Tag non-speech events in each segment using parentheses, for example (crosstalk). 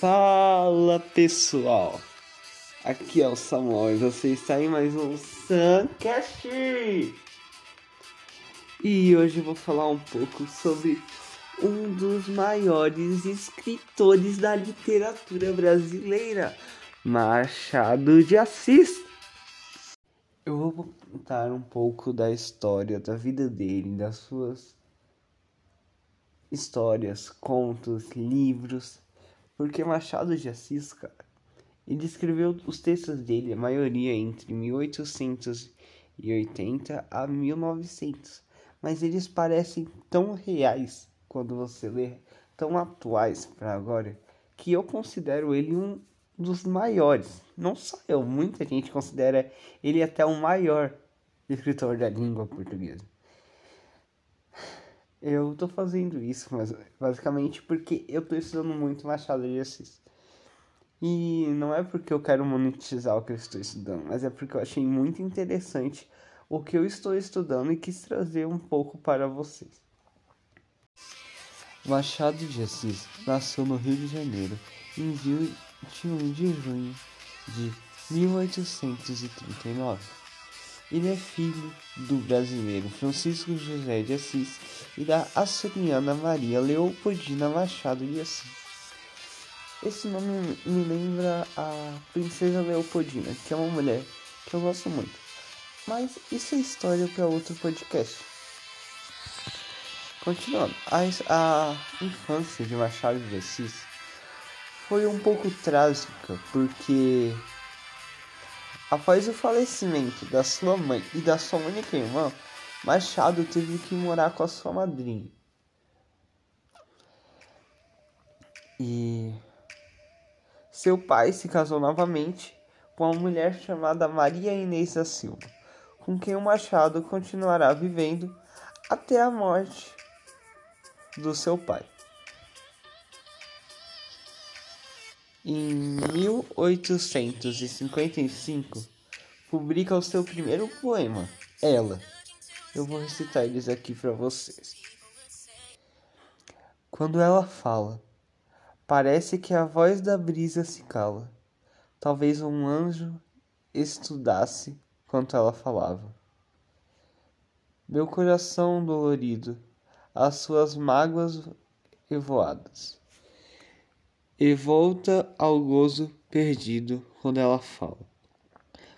Fala pessoal, aqui é o Samuel e você está em mais um Suncast. E hoje eu vou falar um pouco sobre um dos maiores escritores da literatura brasileira, Machado de Assis. Eu vou contar um pouco da história, da vida dele, das suas histórias, contos, livros. Porque Machado de Assis, cara, ele escreveu os textos dele, a maioria entre 1880 a 1900. Mas eles parecem tão reais quando você lê, tão atuais para agora, que eu considero ele um dos maiores. Não só eu, muita gente considera ele até o maior escritor da língua portuguesa. Eu tô fazendo isso, mas basicamente porque eu tô estudando muito Machado de Assis. E não é porque eu quero monetizar o que eu estou estudando, mas é porque eu achei muito interessante o que eu estou estudando e quis trazer um pouco para vocês. Machado de Assis nasceu no Rio de Janeiro em 21 de junho de 1839. Ele é filho do brasileiro Francisco José de Assis e da açoriana Maria Leopoldina Machado de Assis. Esse nome me lembra a Princesa Leopoldina, que é uma mulher que eu gosto muito. Mas isso é história para outro podcast. Continuando, a, a infância de Machado de Assis foi um pouco trágica, porque após o falecimento da sua mãe e da sua única irmã, Machado teve que morar com a sua madrinha. E seu pai se casou novamente com uma mulher chamada Maria Inês da Silva, com quem o Machado continuará vivendo até a morte do seu pai. Em 1855, publica o seu primeiro poema, Ela. Eu vou recitar eles aqui para vocês. Quando ela fala, parece que a voz da brisa se cala. Talvez um anjo estudasse quanto ela falava. Meu coração dolorido, as suas mágoas evoadas e volta ao gozo perdido quando ela fala.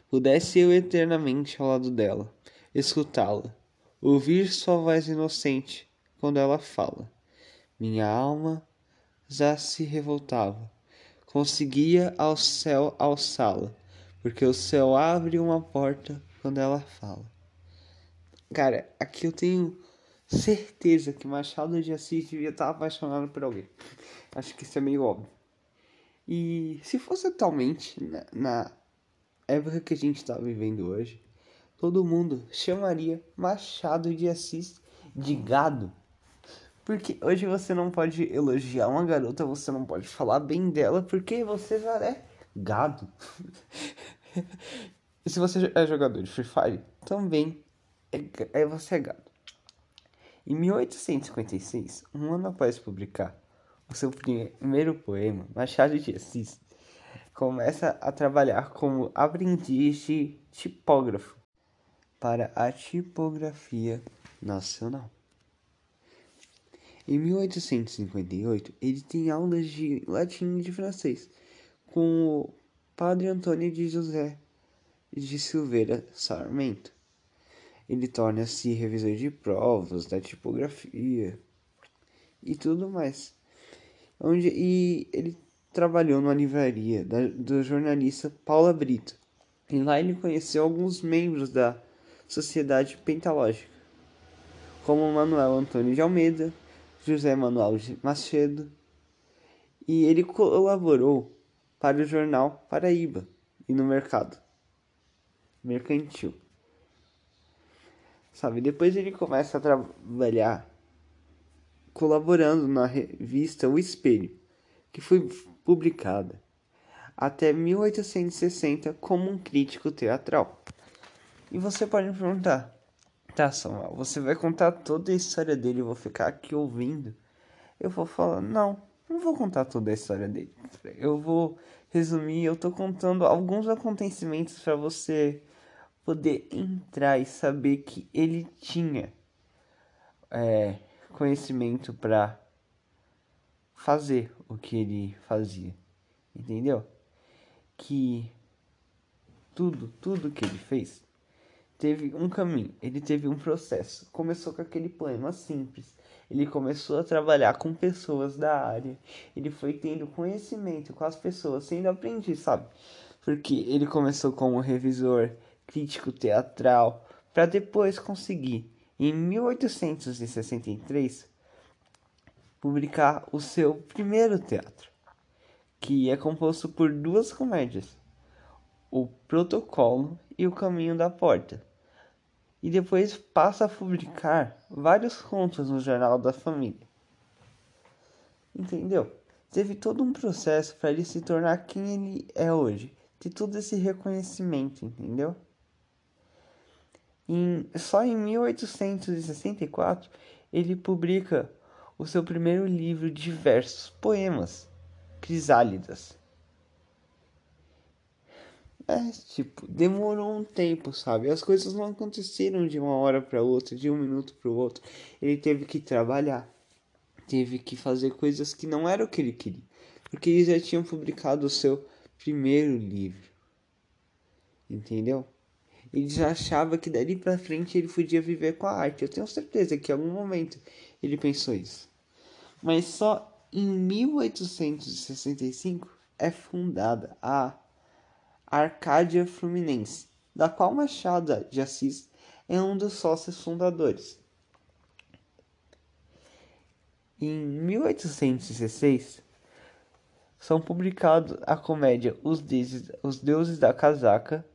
Pudesse eu eternamente ao lado dela, escutá-la, ouvir sua voz inocente quando ela fala. Minha alma já se revoltava, conseguia ao céu alçá-la, porque o céu abre uma porta quando ela fala. Cara, aqui eu tenho certeza que Machado de Assis devia estar apaixonado por alguém. Acho que isso é meio óbvio. E se fosse atualmente, na, na época que a gente está vivendo hoje, todo mundo chamaria Machado de Assis de gado. Porque hoje você não pode elogiar uma garota, você não pode falar bem dela, porque você já é gado. (laughs) e se você é jogador de Free Fire, também é, é você é gado. Em 1856, um ano após publicar o seu primeiro poema, Machado de Assis começa a trabalhar como aprendiz de tipógrafo para a tipografia nacional. Em 1858, ele tem aulas de latim e de francês com o padre Antônio de José de Silveira Sarmento. Ele torna-se revisor de provas da tipografia e tudo mais. Onde, e ele trabalhou numa livraria da, do jornalista Paula Brito. E lá ele conheceu alguns membros da Sociedade Pentalógica, como Manuel Antônio de Almeida, José Manuel de Macedo, e ele colaborou para o jornal Paraíba e no mercado mercantil. Sabe, depois ele começa a trabalhar colaborando na revista O Espelho, que foi publicada até 1860 como um crítico teatral. E você pode me perguntar, tá, Samuel, você vai contar toda a história dele eu vou ficar aqui ouvindo? Eu vou falar, não, não vou contar toda a história dele. Eu vou resumir, eu tô contando alguns acontecimentos para você poder entrar e saber que ele tinha é, conhecimento para fazer o que ele fazia, entendeu? Que tudo, tudo que ele fez teve um caminho, ele teve um processo. Começou com aquele poema simples. Ele começou a trabalhar com pessoas da área. Ele foi tendo conhecimento com as pessoas, sendo aprendiz, sabe? Porque ele começou como revisor, crítico teatral, para depois conseguir, em 1863, publicar o seu primeiro teatro, que é composto por duas comédias, O Protocolo e O Caminho da Porta. E depois passa a publicar vários contos no Jornal da Família. Entendeu? Teve todo um processo para ele se tornar quem ele é hoje, ter todo esse reconhecimento, entendeu? Em, só em 1864 ele publica o seu primeiro livro de versos, poemas, Crisálidas. É, tipo, demorou um tempo, sabe? As coisas não aconteceram de uma hora para outra, de um minuto para o outro. Ele teve que trabalhar, teve que fazer coisas que não era o que ele queria, porque ele já tinha publicado o seu primeiro livro. Entendeu? Ele já achava que dali para frente ele podia viver com a arte. Eu tenho certeza que em algum momento ele pensou isso mas só em 1865 é fundada a Arcádia Fluminense, da qual Machado de Assis é um dos sócios fundadores. Em 1816 são publicados a comédia Os Deuses, Os Deuses da Casaca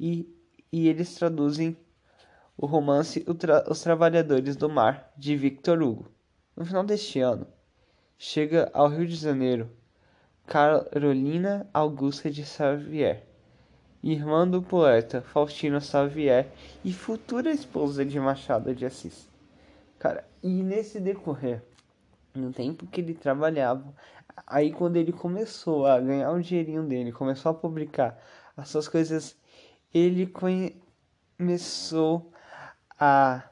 e, e eles traduzem o romance Os Trabalhadores do Mar de Victor Hugo. No final deste ano, chega ao Rio de Janeiro Carolina Augusta de Xavier, irmã do poeta Faustino Xavier e futura esposa de Machado de Assis. Cara, e nesse decorrer, no tempo que ele trabalhava, aí quando ele começou a ganhar o dinheirinho dele, começou a publicar as suas coisas, ele começou a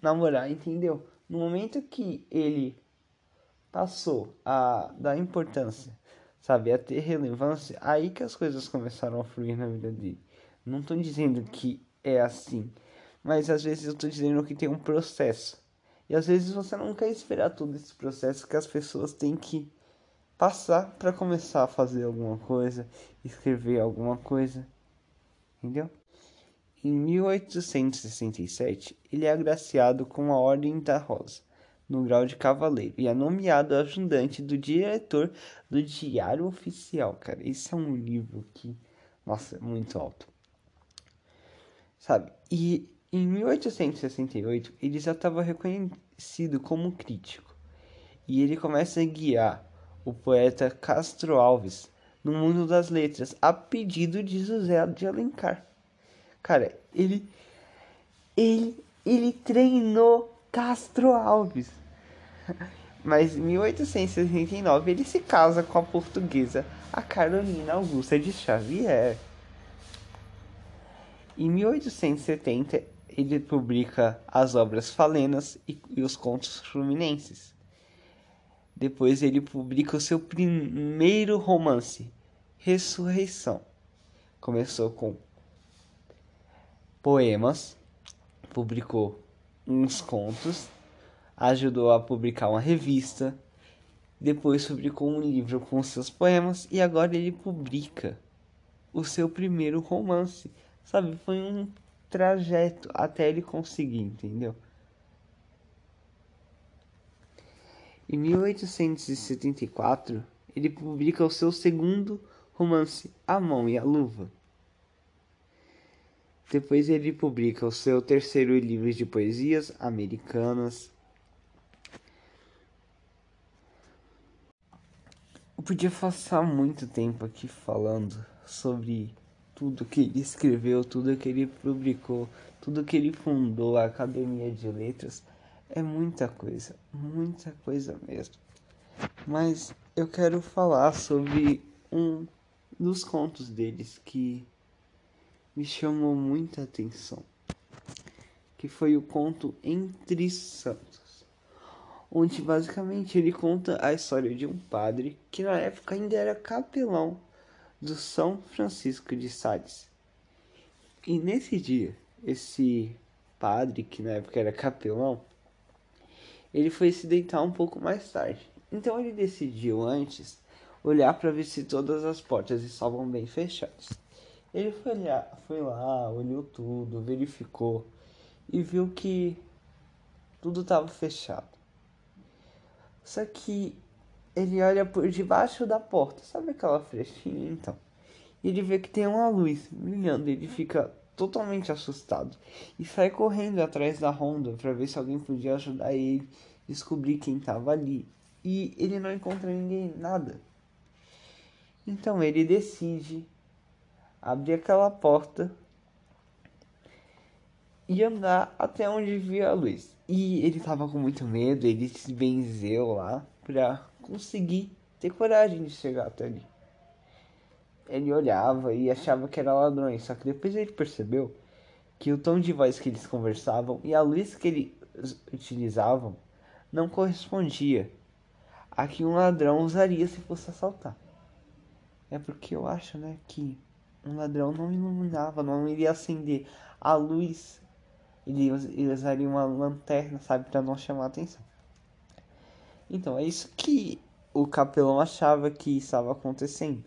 namorar, entendeu? No momento que ele passou a dar importância, sabe, a ter relevância, aí que as coisas começaram a fluir na vida dele. Não estou dizendo que é assim, mas às vezes eu estou dizendo que tem um processo. E às vezes você não quer esperar todo esse processo que as pessoas têm que passar para começar a fazer alguma coisa, escrever alguma coisa. Entendeu? Em 1867, ele é agraciado com a Ordem da Rosa, no grau de cavaleiro, e é nomeado ajudante do diretor do Diário Oficial. Cara, esse é um livro que, nossa, é muito alto. Sabe? E em 1868, ele já estava reconhecido como crítico, e ele começa a guiar o poeta Castro Alves no mundo das letras, a pedido de José de Alencar. Cara, ele. Ele. Ele treinou Castro Alves. (laughs) Mas em 1869 ele se casa com a portuguesa, a Carolina Augusta de Xavier. Em 1870 ele publica as obras Falenas e, e os Contos Fluminenses. Depois ele publica o seu primeiro romance, Ressurreição. Começou com poemas, publicou uns contos, ajudou a publicar uma revista, depois publicou um livro com seus poemas e agora ele publica o seu primeiro romance. Sabe, foi um trajeto até ele conseguir, entendeu? Em 1874, ele publica o seu segundo romance, A Mão e a Luva. Depois ele publica o seu terceiro livro de poesias americanas. Eu podia passar muito tempo aqui falando sobre tudo que ele escreveu, tudo que ele publicou, tudo que ele fundou, a Academia de Letras. É muita coisa, muita coisa mesmo. Mas eu quero falar sobre um dos contos deles que me chamou muita atenção, que foi o conto Entre Santos, onde basicamente ele conta a história de um padre que na época ainda era capelão do São Francisco de Sales. E nesse dia, esse padre, que na época era capelão, ele foi se deitar um pouco mais tarde. Então ele decidiu antes olhar para ver se todas as portas estavam bem fechadas. Ele foi, olhar, foi lá, olhou tudo, verificou e viu que tudo estava fechado. Só que ele olha por debaixo da porta, sabe aquela flechinha então? E ele vê que tem uma luz brilhando, ele fica totalmente assustado e sai correndo atrás da ronda para ver se alguém podia ajudar ele descobrir quem estava ali. E ele não encontra ninguém, nada. Então ele decide abrir aquela porta e andar até onde via a luz. E ele tava com muito medo, ele se benzeu lá pra conseguir ter coragem de chegar até ali. Ele olhava e achava que era ladrões, só que depois ele percebeu que o tom de voz que eles conversavam e a luz que eles utilizavam não correspondia a que um ladrão usaria se fosse assaltar. É porque eu acho, né, que um ladrão não iluminava, não iria acender a luz. Ele usaria uma lanterna, sabe, para não chamar atenção. Então, é isso que o capelão achava que estava acontecendo.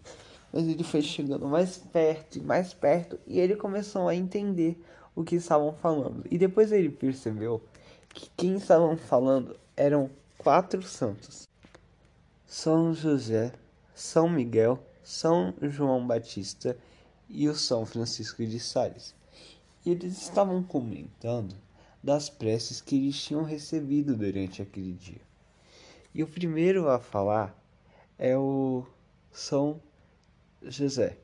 Mas ele foi chegando mais perto e mais perto e ele começou a entender o que estavam falando. E depois ele percebeu que quem estavam falando eram quatro santos: São José, São Miguel, São João Batista e o São Francisco de Sales. E eles estavam comentando das preces que eles tinham recebido durante aquele dia. E o primeiro a falar é o São José,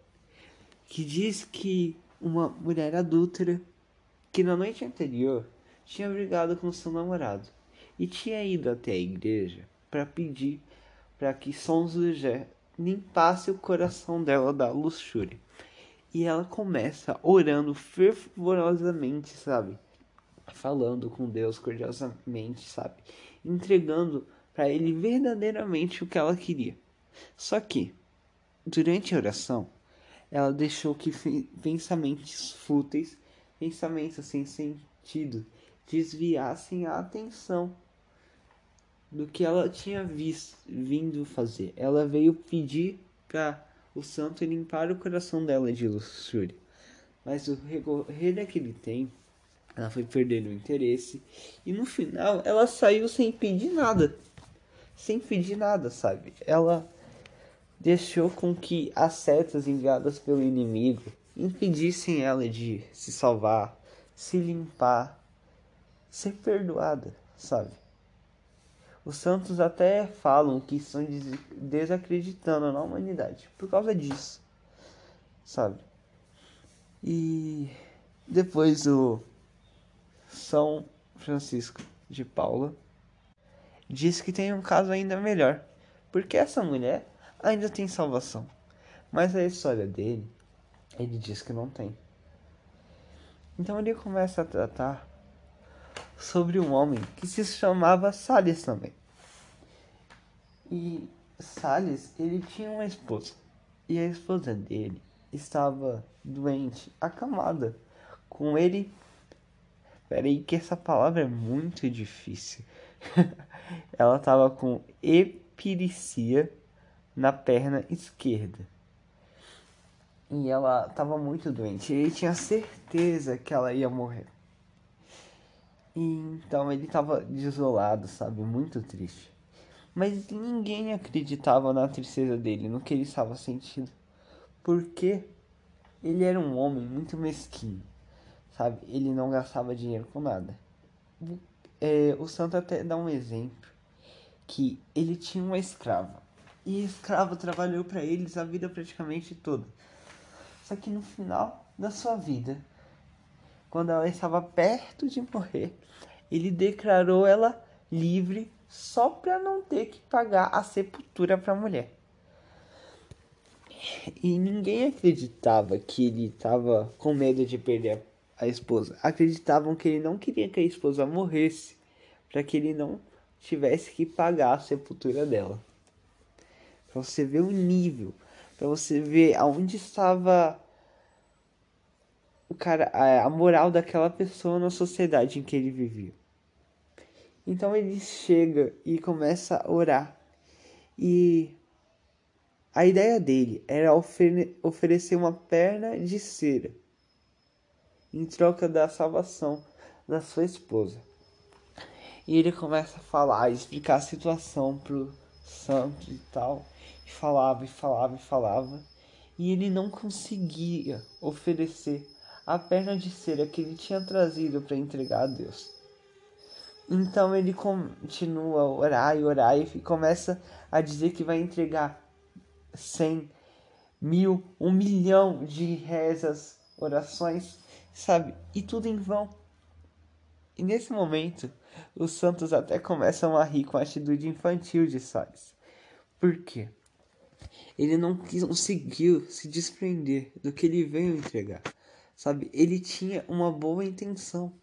que diz que uma mulher adúltera que na noite anterior tinha brigado com seu namorado e tinha ido até a igreja para pedir para que São José limpasse o coração dela da luxúria. E ela começa orando fervorosamente, sabe? Falando com Deus cordiosamente, sabe? Entregando para ele verdadeiramente o que ela queria. Só que, durante a oração, ela deixou que pensamentos fúteis, pensamentos sem sentido, desviassem a atenção do que ela tinha vindo fazer. Ela veio pedir para o santo limpar o coração dela de luxúria. Mas o recorrer daquele tempo, ela foi perdendo o interesse e no final ela saiu sem pedir nada sem pedir nada, sabe? Ela deixou com que as setas enviadas pelo inimigo impedissem ela de se salvar, se limpar, ser perdoada, sabe? Os santos até falam que estão desacreditando na humanidade por causa disso, sabe? E depois o São Francisco de Paula diz que tem um caso ainda melhor, porque essa mulher ainda tem salvação. Mas a história dele, ele diz que não tem. Então ele começa a tratar sobre um homem que se chamava Salles também. E Salles, ele tinha uma esposa. E a esposa dele estava doente, acamada. Com ele. Peraí, que essa palavra é muito difícil. (laughs) ela estava com epiricia na perna esquerda. E ela estava muito doente. Ele tinha certeza que ela ia morrer. Então ele estava desolado, sabe? Muito triste. Mas ninguém acreditava na tristeza dele, no que ele estava sentindo. Porque ele era um homem muito mesquinho, sabe? Ele não gastava dinheiro com nada é, o santo até dá um exemplo que ele tinha uma escrava e escravo trabalhou para eles a vida praticamente toda. Só que no final da sua vida, quando ela estava perto de morrer, ele declarou ela livre só para não ter que pagar a sepultura para a mulher. E ninguém acreditava que ele estava com medo de perder a esposa. Acreditavam que ele não queria que a esposa morresse, para que ele não tivesse que pagar a sepultura dela. Para você ver o nível, para você ver aonde estava cara, a, moral daquela pessoa na sociedade em que ele vivia. Então ele chega e começa a orar. E a ideia dele era ofere oferecer uma perna de cera em troca da salvação da sua esposa. E ele começa a falar, explicar a situação pro santo e tal. E falava, e falava, e falava. E ele não conseguia oferecer a perna de cera que ele tinha trazido para entregar a Deus. Então ele continua a orar e orar e começa a dizer que vai entregar cem, mil, um milhão de rezas, orações, sabe? E tudo em vão. E nesse momento, os santos até começam a rir com a atitude infantil de Salles. Por quê? Ele não conseguiu se desprender do que ele veio entregar. Sabe? Ele tinha uma boa intenção.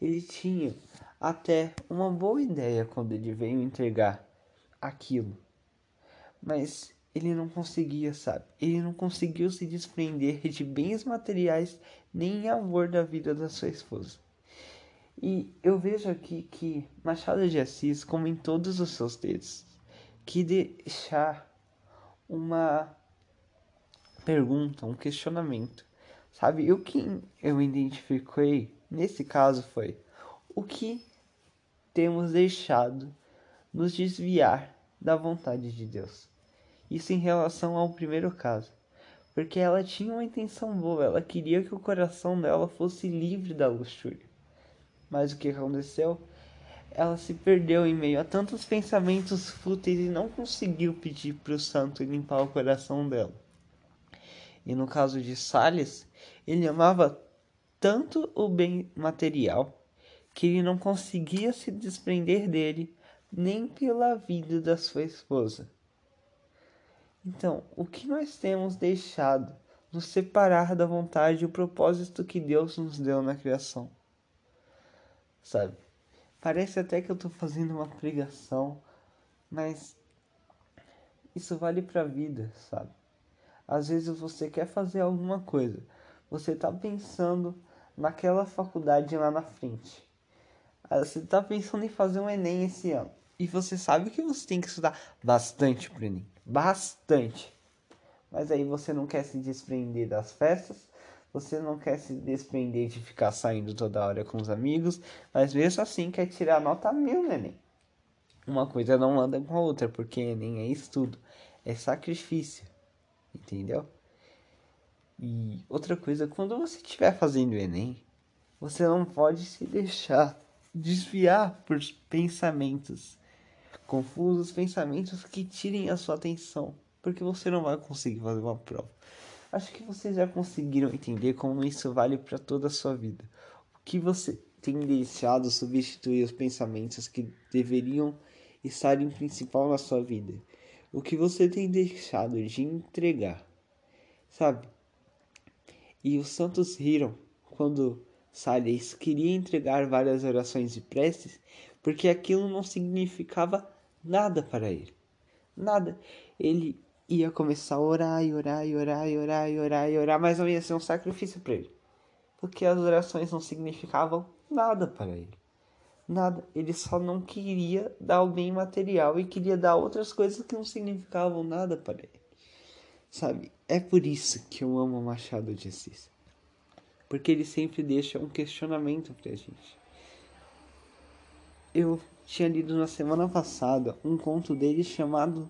Ele tinha até uma boa ideia quando ele veio entregar aquilo. Mas ele não conseguia, sabe? Ele não conseguiu se desprender de bens materiais nem amor da vida da sua esposa. E eu vejo aqui que Machado de Assis, como em todos os seus textos, que deixar uma pergunta, um questionamento. Sabe, o que eu identifiquei nesse caso foi o que temos deixado nos desviar da vontade de Deus. Isso em relação ao primeiro caso. Porque ela tinha uma intenção boa, ela queria que o coração dela fosse livre da luxúria. Mas o que aconteceu? Ela se perdeu em meio a tantos pensamentos fúteis e não conseguiu pedir para o santo limpar o coração dela. E no caso de Salles, ele amava tanto o bem material que ele não conseguia se desprender dele nem pela vida da sua esposa. Então, o que nós temos deixado nos separar da vontade e o propósito que Deus nos deu na criação? Sabe? Parece até que eu estou fazendo uma pregação, mas isso vale para a vida, sabe? Às vezes você quer fazer alguma coisa, você está pensando naquela faculdade lá na frente. Ah, você está pensando em fazer um Enem esse ano. E você sabe que você tem que estudar bastante pro Enem bastante. Mas aí você não quer se desprender das festas, você não quer se desprender de ficar saindo toda hora com os amigos, mas mesmo assim quer tirar nota mil, neném. Uma coisa não anda com a outra, porque Enem é estudo, é sacrifício, entendeu? E outra coisa, quando você estiver fazendo Enem, você não pode se deixar desviar por pensamentos confusos, pensamentos que tirem a sua atenção, porque você não vai conseguir fazer uma prova. Acho que vocês já conseguiram entender como isso vale para toda a sua vida. O que você tem deixado substituir os pensamentos que deveriam estar em principal na sua vida? O que você tem deixado de entregar? Sabe? E os santos riram quando Salles queria entregar várias orações e preces, porque aquilo não significava nada para ele. Nada. Ele ia começar a orar e orar e orar e orar e orar e orar, mas não ia ser um sacrifício para ele. Porque as orações não significavam nada para ele. Nada. Ele só não queria dar o bem material e queria dar outras coisas que não significavam nada para ele. Sabe? É por isso que eu amo Machado de Assis. Porque ele sempre deixa um questionamento pra gente. Eu tinha lido na semana passada um conto dele chamado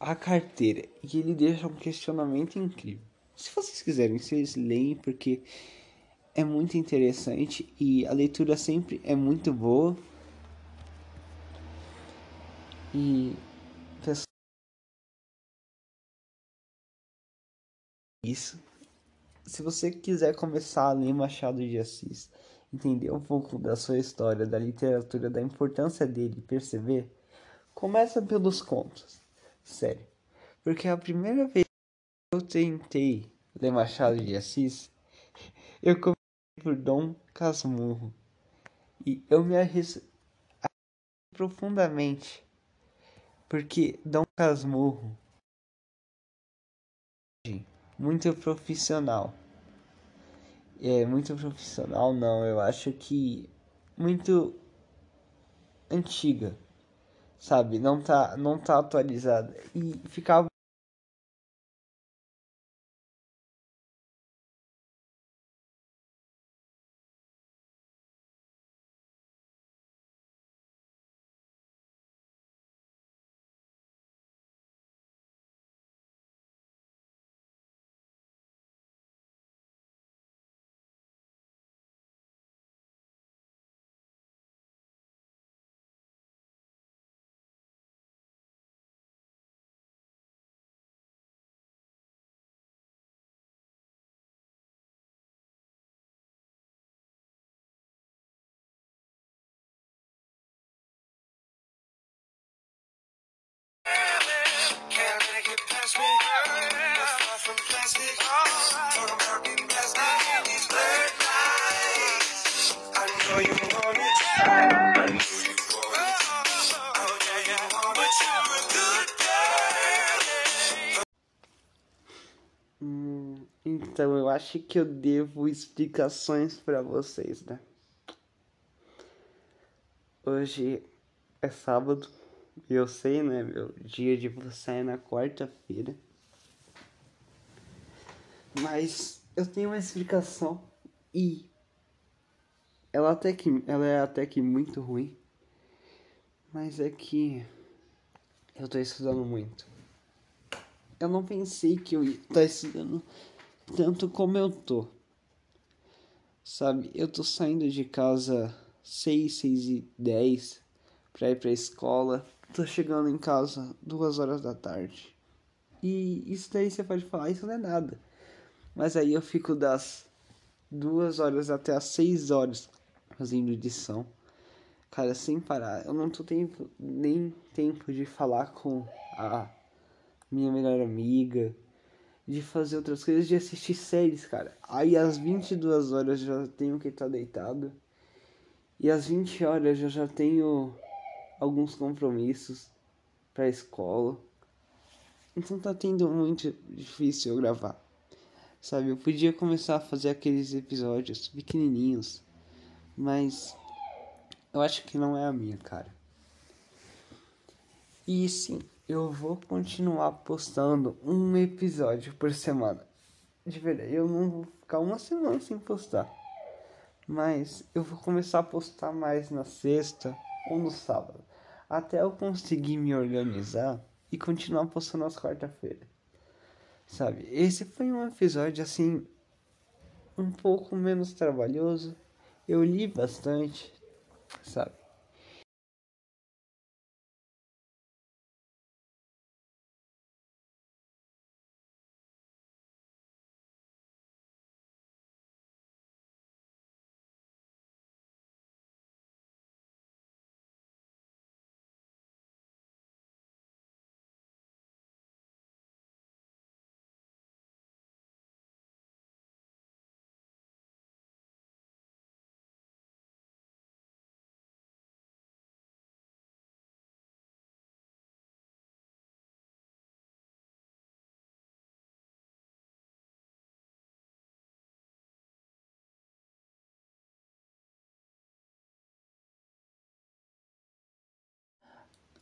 A Carteira e ele deixa um questionamento incrível. Se vocês quiserem, vocês leem porque é muito interessante e a leitura sempre é muito boa. E Isso. Se você quiser começar a ler Machado de Assis, entender um pouco da sua história, da literatura, da importância dele, perceber, começa pelos contos. Sério. Porque a primeira vez que eu tentei ler Machado de Assis, (laughs) eu comecei por Dom Casmurro. E eu me arrisquei profundamente. Porque Dom Casmurro muito profissional. É muito profissional não, eu acho que muito antiga. Sabe? Não tá não tá atualizada e ficava Hum, então eu acho que eu devo explicações para vocês, né? Hoje é sábado, eu sei, né? Meu dia de você é na quarta-feira. Mas eu tenho uma explicação e ela até que ela é até que muito ruim, mas é que eu tô estudando muito. Eu não pensei que eu ia estar estudando tanto como eu tô. Sabe, eu tô saindo de casa 6, 6 e 10 pra ir pra escola. Tô chegando em casa duas horas da tarde. E isso daí você pode falar, isso não é nada. Mas aí eu fico das duas horas até as 6 horas fazendo edição. Cara, sem parar. Eu não tô tempo, nem tempo de falar com a minha melhor amiga, de fazer outras coisas, de assistir séries, cara. Aí às 22 horas eu já tenho que estar deitado. E às 20 horas eu já tenho alguns compromissos pra escola. Então tá tendo muito difícil eu gravar. Sabe, eu podia começar a fazer aqueles episódios pequenininhos, mas eu acho que não é a minha cara. E sim, eu vou continuar postando um episódio por semana. De verdade, eu não vou ficar uma semana sem postar. Mas eu vou começar a postar mais na sexta ou no sábado. Até eu conseguir me organizar e continuar postando às quarta-feira. Sabe? Esse foi um episódio assim um pouco menos trabalhoso. Eu li bastante, sabe?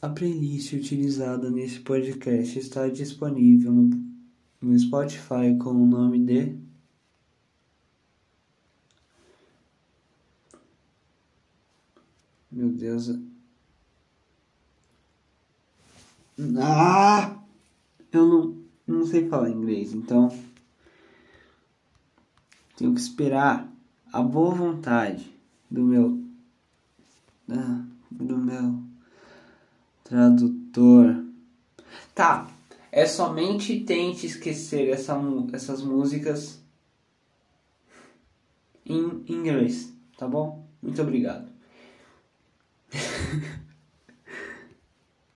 A playlist utilizada nesse podcast está disponível no, Spotify com o nome de Meu Deus. Ah! Eu não, não sei falar inglês, então tenho que esperar a boa vontade do meu do meu tradutor Tá. É somente tente esquecer essa, essas músicas em inglês, tá bom? Muito obrigado. (laughs)